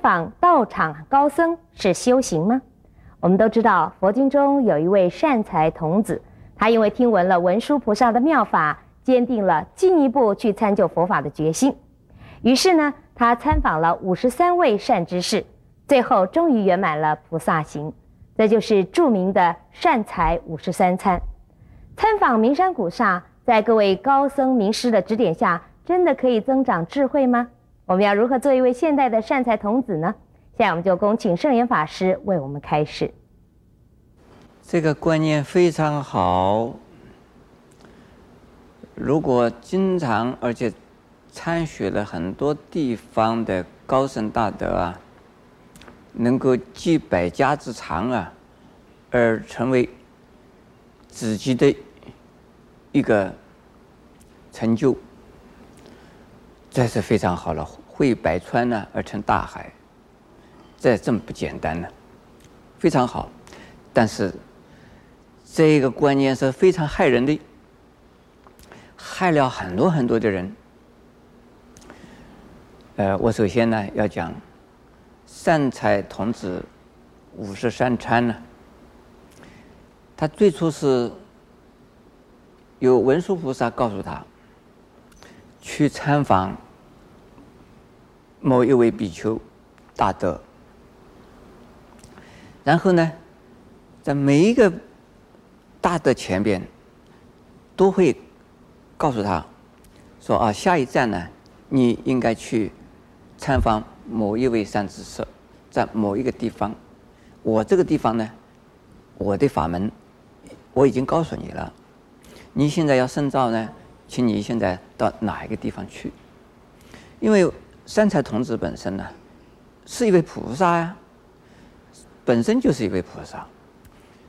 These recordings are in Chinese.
访道场高僧是修行吗？我们都知道，佛经中有一位善财童子，他因为听闻了文殊菩萨的妙法，坚定了进一步去参究佛法的决心。于是呢，他参访了五十三位善知识，最后终于圆满了菩萨行。这就是著名的善财五十三参。参访名山古刹，在各位高僧名师的指点下，真的可以增长智慧吗？我们要如何做一位现代的善财童子呢？现在我们就恭请圣严法师为我们开示。这个观念非常好。如果经常而且参学了很多地方的高僧大德啊，能够集百家之长啊，而成为自己的一个成就，这是非常好了。汇百川呢而成大海。这这么不简单呢，非常好，但是这个观念是非常害人的，害了很多很多的人。呃，我首先呢要讲善财童子五十三参呢，他最初是有文殊菩萨告诉他去参访某一位比丘大德。然后呢，在每一个大德前边，都会告诉他，说啊，下一站呢，你应该去参访某一位善知识，在某一个地方。我这个地方呢，我的法门我已经告诉你了。你现在要深造呢，请你现在到哪一个地方去？因为善财童子本身呢，是一位菩萨呀。本身就是一位菩萨，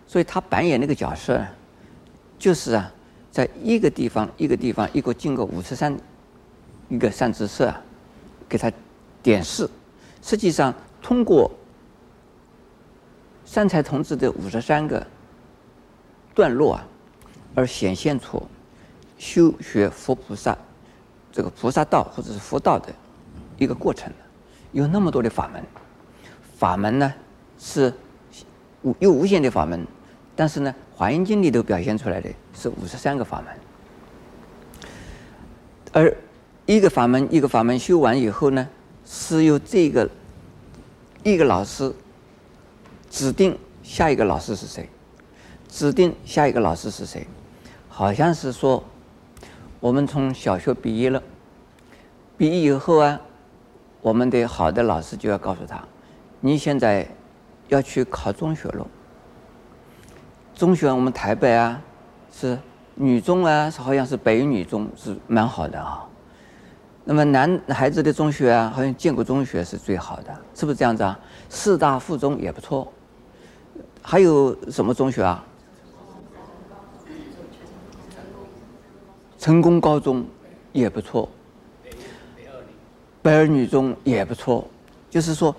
所以他扮演那个角色，就是啊，在一个地方一个地方一个经过五十三一个善知识啊，给他点示。实际上，通过善财童子的五十三个段落啊，而显现出修学佛菩萨这个菩萨道或者是佛道的一个过程。有那么多的法门，法门呢？是无有无限的法门，但是呢，《华严经》里头表现出来的是五十三个法门，而一个法门一个法门修完以后呢，是由这个一个老师指定下一个老师是谁，指定下一个老师是谁，好像是说，我们从小学毕业了，毕业以后啊，我们的好的老师就要告诉他，你现在。要去考中学了。中学我们台北啊，是女中啊，好像是北女中是蛮好的啊。那么男孩子的中学啊，好像建国中学是最好的，是不是这样子啊？师大附中也不错。还有什么中学啊？成功高中也不错。北二女中也不错，就是说。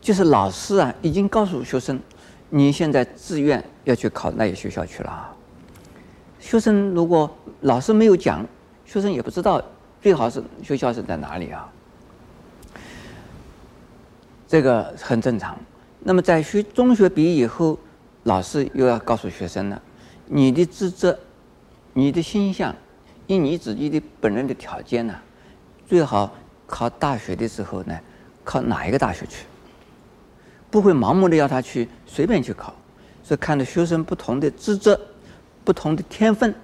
就是老师啊，已经告诉学生，你现在自愿要去考那些学校去了。学生如果老师没有讲，学生也不知道最好是学校是在哪里啊。这个很正常。那么在学中学毕业以后，老师又要告诉学生了，你的资质、你的心向，以你自己的本人的条件呢，最好考大学的时候呢，考哪一个大学去？不会盲目的要他去随便去考，是看着学生不同的资质、不同的天分，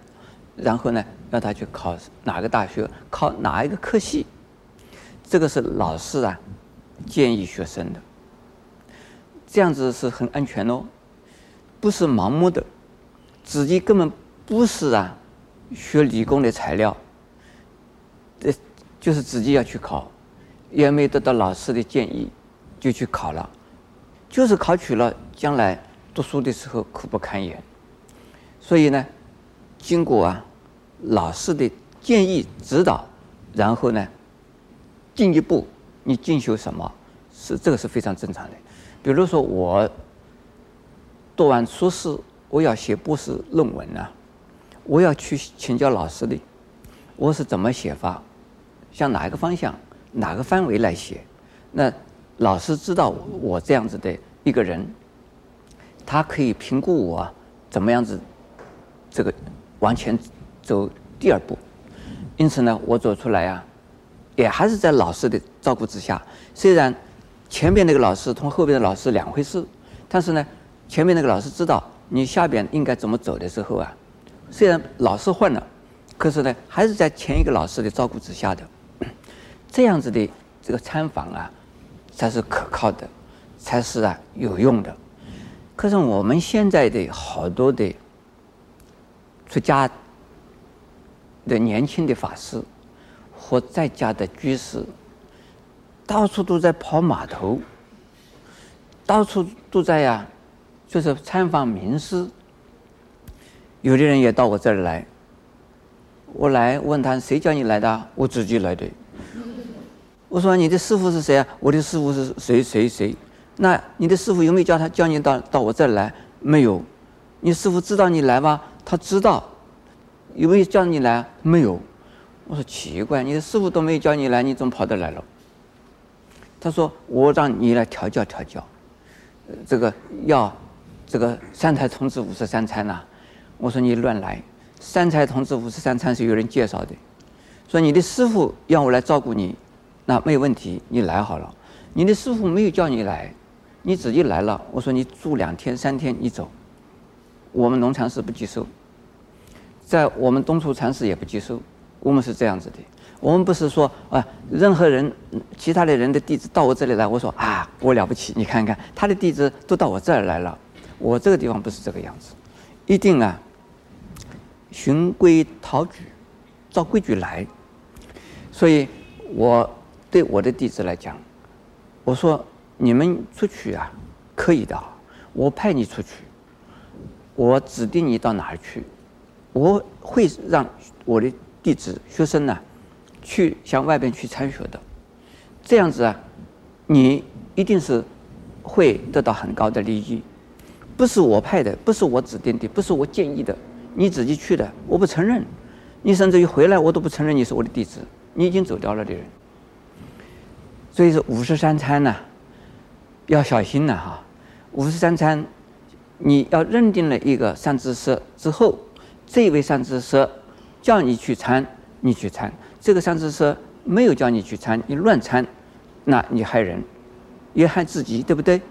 然后呢，让他去考哪个大学，考哪一个科系，这个是老师啊建议学生的。这样子是很安全哦，不是盲目的，自己根本不是啊学理工的材料，这就是自己要去考，也没得到老师的建议就去考了。就是考取了，将来读书的时候苦不堪言。所以呢，经过啊老师的建议指导，然后呢，进一步你进修什么，是这个是非常正常的。比如说我读完硕士，我要写博士论文呢，我要去请教老师的，我是怎么写法，向哪一个方向、哪个范围来写，那老师知道我这样子的一个人，他可以评估我怎么样子，这个往前走第二步。因此呢，我走出来啊，也还是在老师的照顾之下。虽然前面那个老师同后边的老师两回事，但是呢，前面那个老师知道你下边应该怎么走的时候啊，虽然老师换了，可是呢，还是在前一个老师的照顾之下的。这样子的这个参访啊，才是可靠的，才是啊有用的。可是我们现在的好多的出家的年轻的法师或在家的居士，到处都在跑码头，到处都在呀、就是参访名师。有的人也到我这儿来，我来问他谁叫你来的？我自己来的。我说你的师傅是谁啊？我的师傅是谁谁谁？那你的师傅有没有叫他叫你到到我这来？没有。你师傅知道你来吗？他知道。有没有叫你来？没有。我说奇怪，你的师傅都没有叫你来，你怎么跑得来了？他说我让你来调教调教，这个要这个三才童子五十三餐呐。我说你乱来，三才童子五十三餐是有人介绍的。说你的师傅要我来照顾你。那没有问题，你来好了。你的师傅没有叫你来，你自己来了。我说你住两天三天，你走。我们农禅寺不接受，在我们东土禅寺也不接受。我们是这样子的，我们不是说啊，任何人其他的人的弟子到我这里来，我说啊，我了不起，你看看他的弟子都到我这儿来了。我这个地方不是这个样子，一定啊，循规蹈矩，照规矩来。所以我。对我的弟子来讲，我说你们出去啊，可以的。我派你出去，我指定你到哪儿去，我会让我的弟子学生呢、去向外边去参学的。这样子啊，你一定是会得到很高的利益。不是我派的，不是我指定的，不是我建议的，你自己去的，我不承认。你甚至于回来，我都不承认你是我的弟子，你已经走掉了的人。所以说五十三餐呢，要小心了哈。五十三餐，你要认定了一个善知识之后，这位善知识叫你去参，你去参；这个善知识没有叫你去参，你乱参，那你害人，也害自己，对不对？